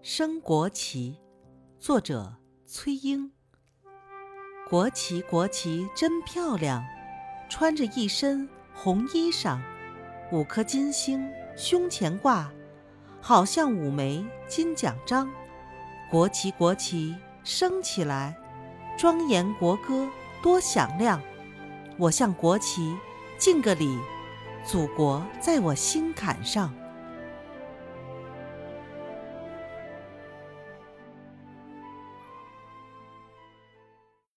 升国旗作者崔英国旗国旗真漂亮穿着一身红衣裳五颗金星胸前挂好像五枚金奖章。国旗国旗升起来庄严国歌多响亮我向国旗敬个礼祖国在我心坎上。